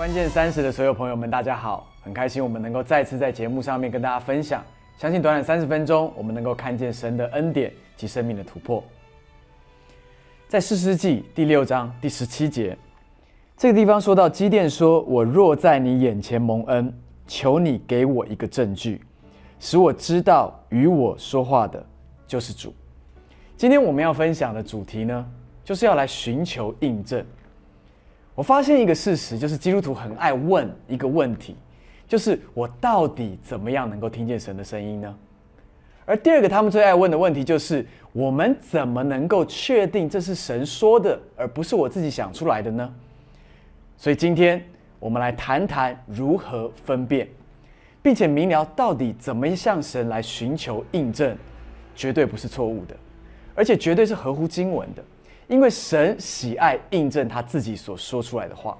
关键三十的所有朋友们，大家好，很开心我们能够再次在节目上面跟大家分享。相信短短三十分钟，我们能够看见神的恩典及生命的突破。在四世纪第六章第十七节，这个地方说到基甸说：“我若在你眼前蒙恩，求你给我一个证据，使我知道与我说话的就是主。”今天我们要分享的主题呢，就是要来寻求印证。我发现一个事实，就是基督徒很爱问一个问题，就是我到底怎么样能够听见神的声音呢？而第二个，他们最爱问的问题就是，我们怎么能够确定这是神说的，而不是我自己想出来的呢？所以今天我们来谈谈如何分辨，并且明了到底怎么向神来寻求印证，绝对不是错误的，而且绝对是合乎经文的。因为神喜爱印证他自己所说出来的话，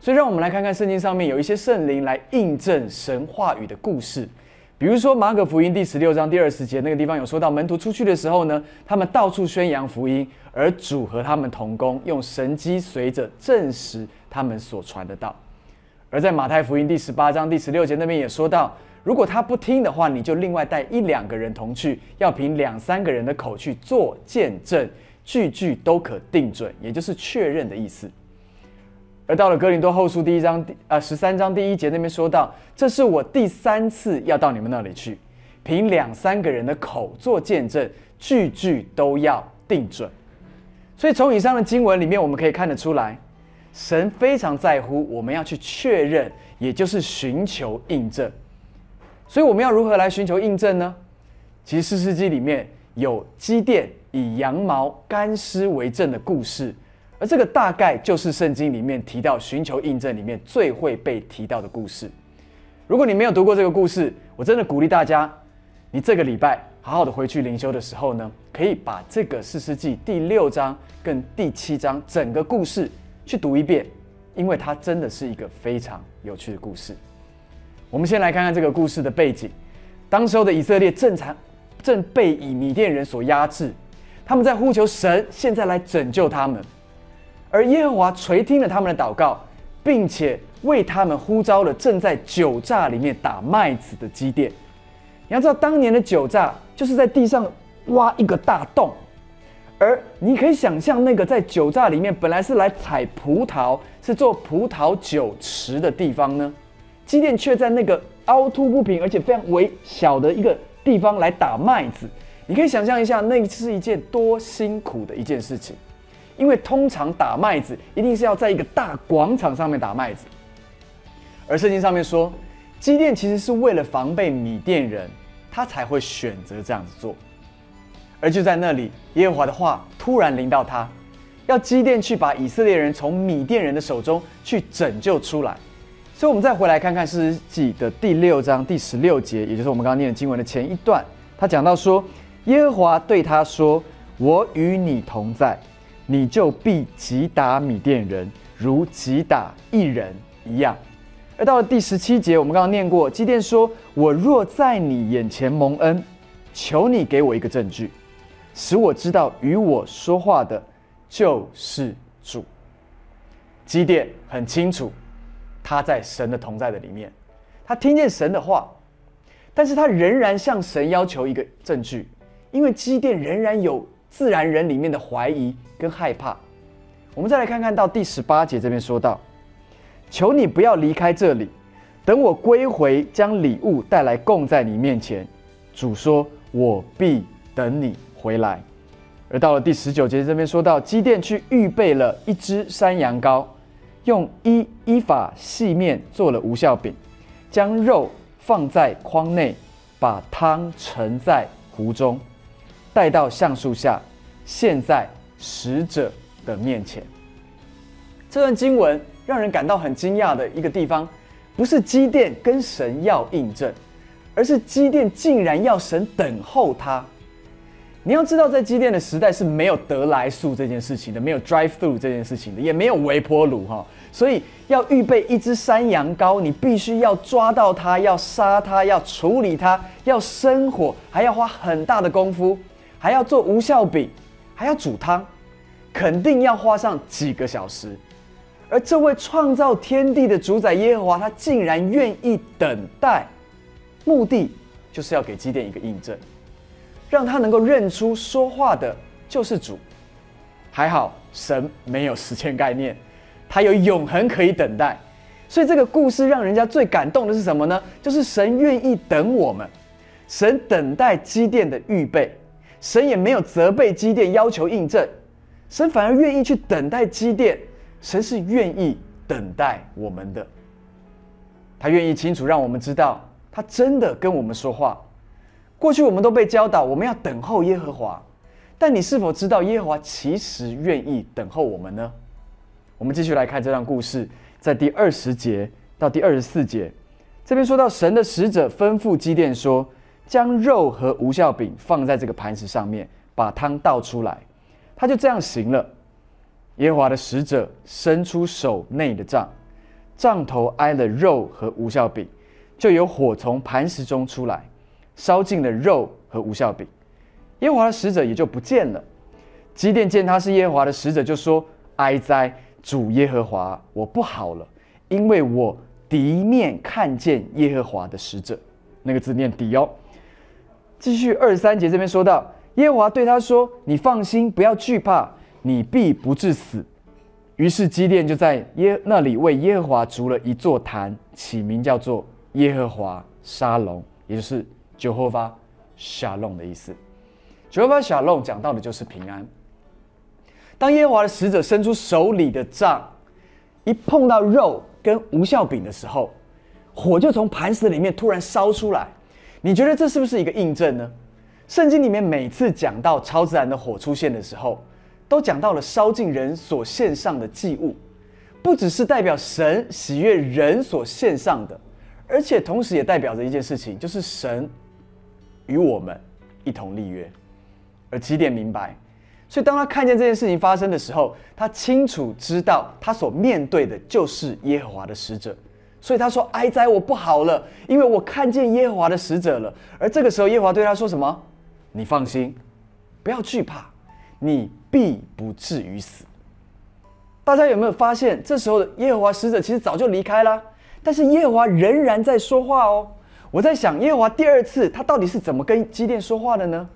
所以让我们来看看圣经上面有一些圣灵来印证神话语的故事。比如说马可福音第十六章第二十节那个地方有说到，门徒出去的时候呢，他们到处宣扬福音，而主和他们同工，用神机随着证实他们所传的道。而在马太福音第十八章第十六节那边也说到，如果他不听的话，你就另外带一两个人同去，要凭两三个人的口去做见证。句句都可定准，也就是确认的意思。而到了哥林多后书第一章第呃十三章第一节那边说到，这是我第三次要到你们那里去，凭两三个人的口做见证，句句都要定准。所以从以上的经文里面，我们可以看得出来，神非常在乎我们要去确认，也就是寻求印证。所以我们要如何来寻求印证呢？其实四世纪里面有积淀。以羊毛干湿为证的故事，而这个大概就是圣经里面提到寻求印证里面最会被提到的故事。如果你没有读过这个故事，我真的鼓励大家，你这个礼拜好好的回去灵修的时候呢，可以把这个四世纪第六章跟第七章整个故事去读一遍，因为它真的是一个非常有趣的故事。我们先来看看这个故事的背景，当时候的以色列正常正被以米甸人所压制。他们在呼求神，现在来拯救他们，而耶和华垂听了他们的祷告，并且为他们呼召了正在酒榨里面打麦子的基甸。你要知道，当年的酒榨就是在地上挖一个大洞，而你可以想象，那个在酒榨里面本来是来采葡萄、是做葡萄酒池的地方呢，基甸却在那个凹凸不平而且非常微小的一个地方来打麦子。你可以想象一下，那是一件多辛苦的一件事情，因为通常打麦子一定是要在一个大广场上面打麦子，而圣经上面说，基甸其实是为了防备米甸人，他才会选择这样子做。而就在那里，耶和华的话突然临到他，要基甸去把以色列人从米甸人的手中去拯救出来。所以，我们再回来看看诗记的第六章第十六节，也就是我们刚刚念的经文的前一段，他讲到说。耶和华对他说：“我与你同在，你就必击打米甸人，如击打一人一样。”而到了第十七节，我们刚刚念过，基甸说：“我若在你眼前蒙恩，求你给我一个证据，使我知道与我说话的就是主。”基甸很清楚，他在神的同在的里面，他听见神的话，但是他仍然向神要求一个证据。因为基甸仍然有自然人里面的怀疑跟害怕，我们再来看看到第十八节这边说到：“求你不要离开这里，等我归回，将礼物带来供在你面前。”主说：“我必等你回来。”而到了第十九节这边说到，基甸去预备了一只山羊羔，用依依法细面做了无效饼，将肉放在筐内，把汤盛在壶中。带到橡树下，现在使者的面前。这段经文让人感到很惊讶的一个地方，不是基甸跟神要印证，而是基甸竟然要神等候他。你要知道，在机电的时代是没有得来速这件事情的，没有 drive through 这件事情的，也没有微波炉哈，所以要预备一只山羊羔，你必须要抓到它，要杀它，要处理它，要生火，还要花很大的功夫。还要做无效饼，还要煮汤，肯定要花上几个小时。而这位创造天地的主宰耶和华，他竟然愿意等待，目的就是要给机电一个印证，让他能够认出说话的就是主。还好神没有时间概念，他有永恒可以等待，所以这个故事让人家最感动的是什么呢？就是神愿意等我们，神等待基甸的预备，神也没有责备基甸要求印证，神反而愿意去等待基甸。神是愿意等待我们的，他愿意清楚让我们知道，他真的跟我们说话。过去我们都被教导，我们要等候耶和华，但你是否知道耶和华其实愿意等候我们呢？我们继续来看这段故事，在第二十节到第二十四节，这边说到神的使者吩咐基甸说：“将肉和无效饼放在这个磐石上面，把汤倒出来。”他就这样行了。耶和华的使者伸出手内的杖，杖头挨了肉和无效饼，就有火从磐石中出来，烧尽了肉和无效饼。耶和华的使者也就不见了。基甸见他是耶和华的使者，就说：“哀哉，主耶和华，我不好了，因为我敌面看见耶和华的使者。”那个字念敌哦。继续二三节这边说到，耶和华对他说：“你放心，不要惧怕。”你必不致死。于是基甸就在耶那里为耶和华筑了一座坛，起名叫做耶和华沙龙，也就是 Jehovah Shalom 的意思。Jehovah Shalom 讲到的就是平安。当耶和华的使者伸出手里的杖，一碰到肉跟无效饼的时候，火就从磐石里面突然烧出来。你觉得这是不是一个印证呢？圣经里面每次讲到超自然的火出现的时候，都讲到了烧尽人所献上的祭物，不只是代表神喜悦人所献上的，而且同时也代表着一件事情，就是神与我们一同立约。而起点明白，所以当他看见这件事情发生的时候，他清楚知道他所面对的就是耶和华的使者，所以他说：“哀哉，我不好了，因为我看见耶和华的使者了。”而这个时候，耶和华对他说什么？你放心，不要惧怕，你。必不至于死。大家有没有发现，这时候的耶和华使者其实早就离开了，但是耶和华仍然在说话哦。我在想，耶和华第二次他到底是怎么跟基甸说话的呢？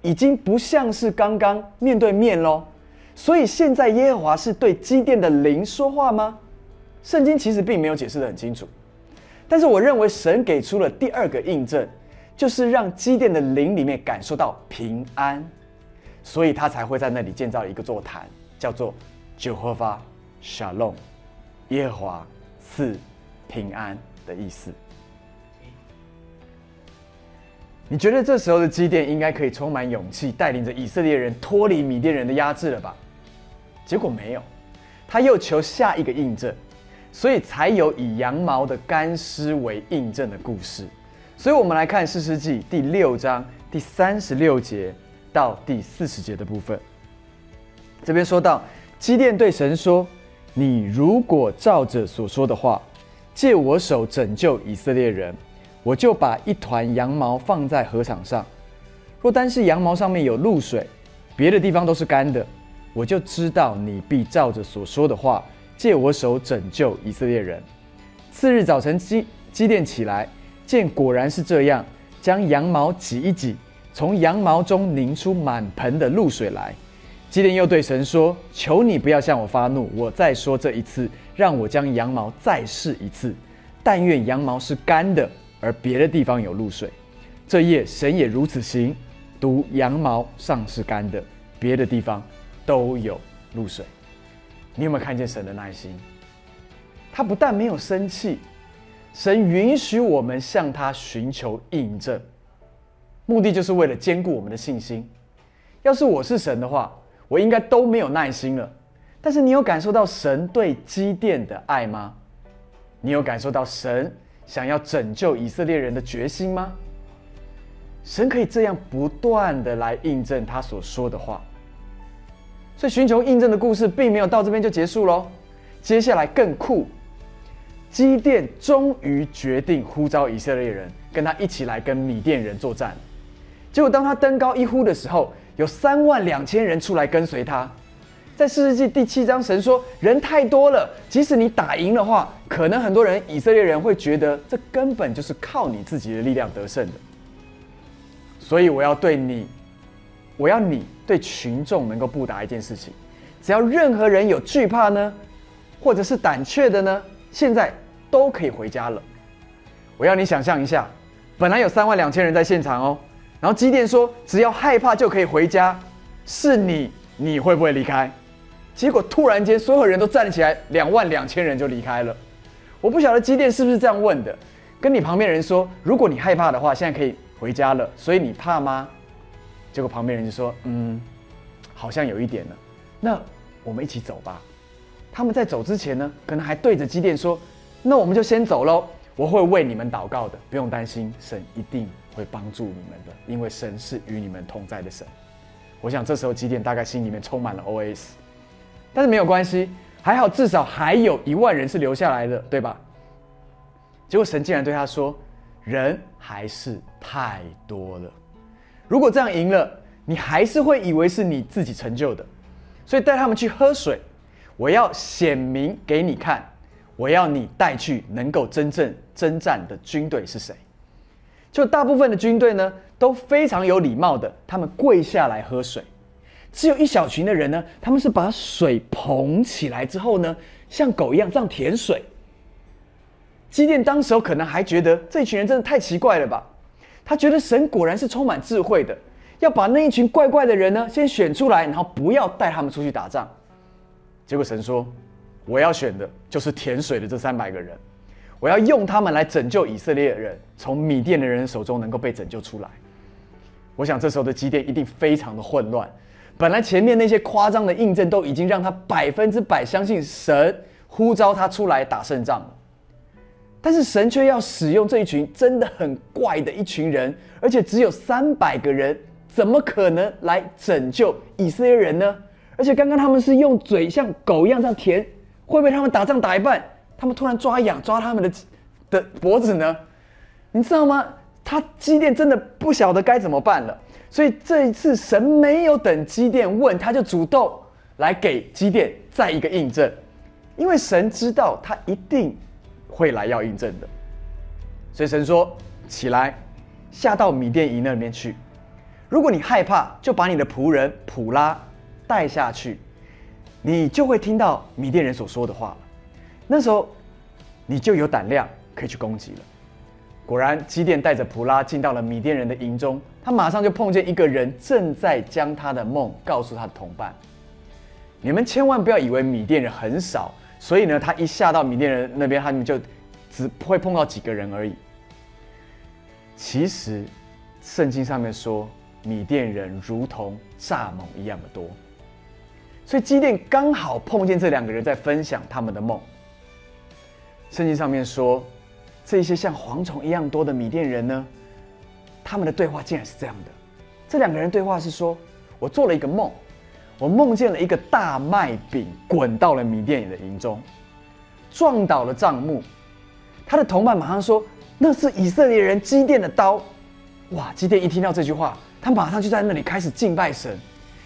已经不像是刚刚面对面喽。所以现在耶和华是对基甸的灵说话吗？圣经其实并没有解释的很清楚。但是我认为神给出了第二个印证，就是让基甸的灵里面感受到平安。所以他才会在那里建造一个座坛，叫做 Jehovah Shalom，耶和华赐平安的意思。你觉得这时候的基甸应该可以充满勇气，带领着以色列人脱离米甸人的压制了吧？结果没有，他又求下一个印证，所以才有以羊毛的干尸为印证的故事。所以我们来看四世纪第六章第三十六节。到第四十节的部分，这边说到基甸对神说：“你如果照着所说的话，借我手拯救以色列人，我就把一团羊毛放在禾场上。若单是羊毛上面有露水，别的地方都是干的，我就知道你必照着所说的话，借我手拯救以色列人。”次日早晨，基基甸起来，见果然是这样，将羊毛挤一挤。从羊毛中拧出满盆的露水来，基甸又对神说：“求你不要向我发怒，我再说这一次，让我将羊毛再试一次。但愿羊毛是干的，而别的地方有露水。这夜神也如此行，独羊毛上是干的，别的地方都有露水。你有没有看见神的耐心？他不但没有生气，神允许我们向他寻求印证。”目的就是为了兼顾我们的信心。要是我是神的话，我应该都没有耐心了。但是你有感受到神对积淀的爱吗？你有感受到神想要拯救以色列人的决心吗？神可以这样不断的来印证他所说的话。所以寻求印证的故事并没有到这边就结束喽。接下来更酷，基甸终于决定呼召以色列人跟他一起来跟米甸人作战。结果，当他登高一呼的时候，有三万两千人出来跟随他。在四世纪第七章，神说人太多了，即使你打赢的话，可能很多人以色列人会觉得这根本就是靠你自己的力量得胜的。所以我要对你，我要你对群众能够布达一件事情：只要任何人有惧怕呢，或者是胆怯的呢，现在都可以回家了。我要你想象一下，本来有三万两千人在现场哦，然后基甸说只要害怕就可以回家，是你，你会不会离开？结果突然间，所有人都站起来，两万两千人就离开了。我不晓得机电是不是这样问的，跟你旁边人说，如果你害怕的话，现在可以回家了，所以你怕吗？结果旁边人就说，嗯，好像有一点了。那我们一起走吧。他们在走之前呢，可能还对着机电说，那我们就先走喽。我会为你们祷告的，不用担心，神一定会帮助你们的，因为神是与你们同在的神。我想这时候机电大概心里面充满了 OS。但是没有关系，还好至少还有一万人是留下来的，对吧？结果神竟然对他说：“人还是太多了，如果这样赢了，你还是会以为是你自己成就的。所以带他们去喝水，我要显明给你看，我要你带去能够真正征战的军队是谁。”就大部分的军队呢都非常有礼貌的，他们跪下来喝水。只有一小群的人呢，他们是把水捧起来之后呢，像狗一样这样舔水。基甸当时候可能还觉得这群人真的太奇怪了吧？他觉得神果然是充满智慧的，要把那一群怪怪的人呢先选出来，然后不要带他们出去打仗。结果神说：“我要选的就是舔水的这三百个人，我要用他们来拯救以色列人，从米甸的人手中能够被拯救出来。”我想这时候的基甸一定非常的混乱。本来前面那些夸张的印证都已经让他百分之百相信神呼召他出来打胜仗了，但是神却要使用这一群真的很怪的一群人，而且只有三百个人，怎么可能来拯救以色列人呢？而且刚刚他们是用嘴像狗一样这样舔，会不会他们打仗打一半，他们突然抓痒抓他们的的脖子呢？你知道吗？他基甸真的不晓得该怎么办了。所以这一次，神没有等基甸问，他就主动来给基甸再一个印证，因为神知道他一定会来要印证的。所以神说：“起来，下到米甸营那里面去。如果你害怕，就把你的仆人普拉带下去，你就会听到米甸人所说的话。那时候，你就有胆量可以去攻击了。”果然，基甸带着普拉进到了米甸人的营中。他马上就碰见一个人正在将他的梦告诉他的同伴。你们千万不要以为米甸人很少，所以呢，他一下到米甸人那边，他们就只会碰到几个人而已。其实，圣经上面说，米甸人如同蚱蜢一样的多。所以基甸刚好碰见这两个人在分享他们的梦。圣经上面说。这些像蝗虫一样多的米甸人呢，他们的对话竟然是这样的：这两个人对话是说，我做了一个梦，我梦见了一个大麦饼滚到了米甸人的营中，撞倒了帐幕。他的同伴马上说，那是以色列人基甸的刀。哇！基甸一听到这句话，他马上就在那里开始敬拜神，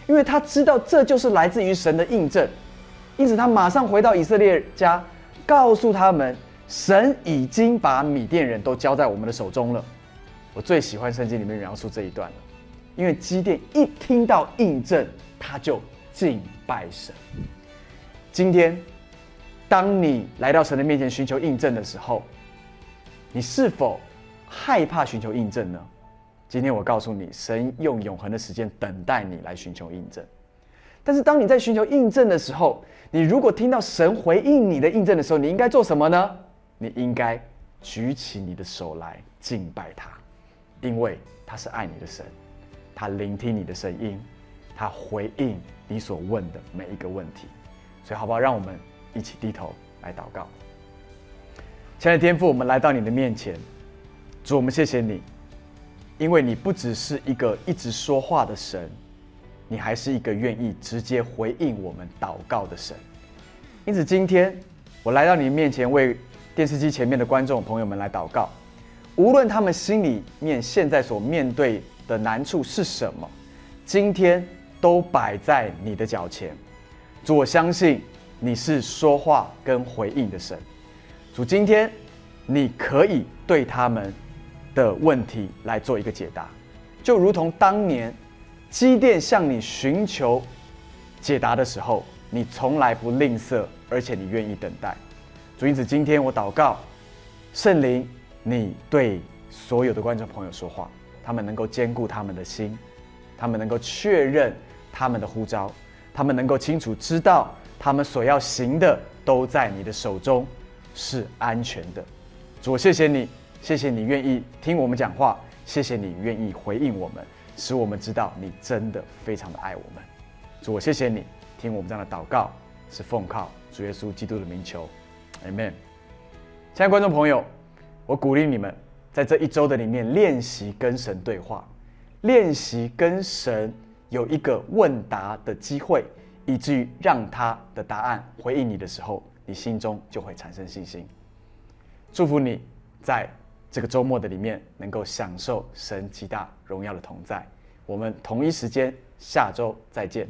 因为他知道这就是来自于神的印证，因此他马上回到以色列家，告诉他们。神已经把米甸人都交在我们的手中了。我最喜欢圣经里面描述这一段了，因为基甸一听到印证，他就敬拜神。今天，当你来到神的面前寻求印证的时候，你是否害怕寻求印证呢？今天我告诉你，神用永恒的时间等待你来寻求印证。但是当你在寻求印证的时候，你如果听到神回应你的印证的时候，你应该做什么呢？你应该举起你的手来敬拜他，因为他是爱你的神，他聆听你的声音，他回应你所问的每一个问题。所以，好不好？让我们一起低头来祷告。亲爱的天父，我们来到你的面前，主，我们谢谢你，因为你不只是一个一直说话的神，你还是一个愿意直接回应我们祷告的神。因此，今天我来到你面前为。电视机前面的观众朋友们来祷告，无论他们心里面现在所面对的难处是什么，今天都摆在你的脚前，主，我相信你是说话跟回应的神。主，今天你可以对他们的问题来做一个解答，就如同当年基甸向你寻求解答的时候，你从来不吝啬，而且你愿意等待。主，因此今天我祷告，圣灵，你对所有的观众朋友说话，他们能够兼顾他们的心，他们能够确认他们的呼召，他们能够清楚知道他们所要行的都在你的手中，是安全的。主，谢谢你，谢谢你愿意听我们讲话，谢谢你愿意回应我们，使我们知道你真的非常的爱我们。主，我谢谢你听我们这样的祷告，是奉靠主耶稣基督的名求。Amen，亲爱的观众朋友，我鼓励你们在这一周的里面练习跟神对话，练习跟神有一个问答的机会，以至于让他的答案回应你的时候，你心中就会产生信心。祝福你在这个周末的里面能够享受神极大荣耀的同在。我们同一时间下周再见。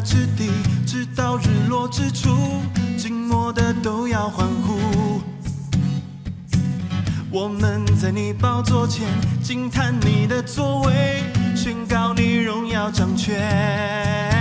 之地，直到日落之处，静默的都要欢呼。我们在你宝座前惊叹你的作为，宣告你荣耀掌权。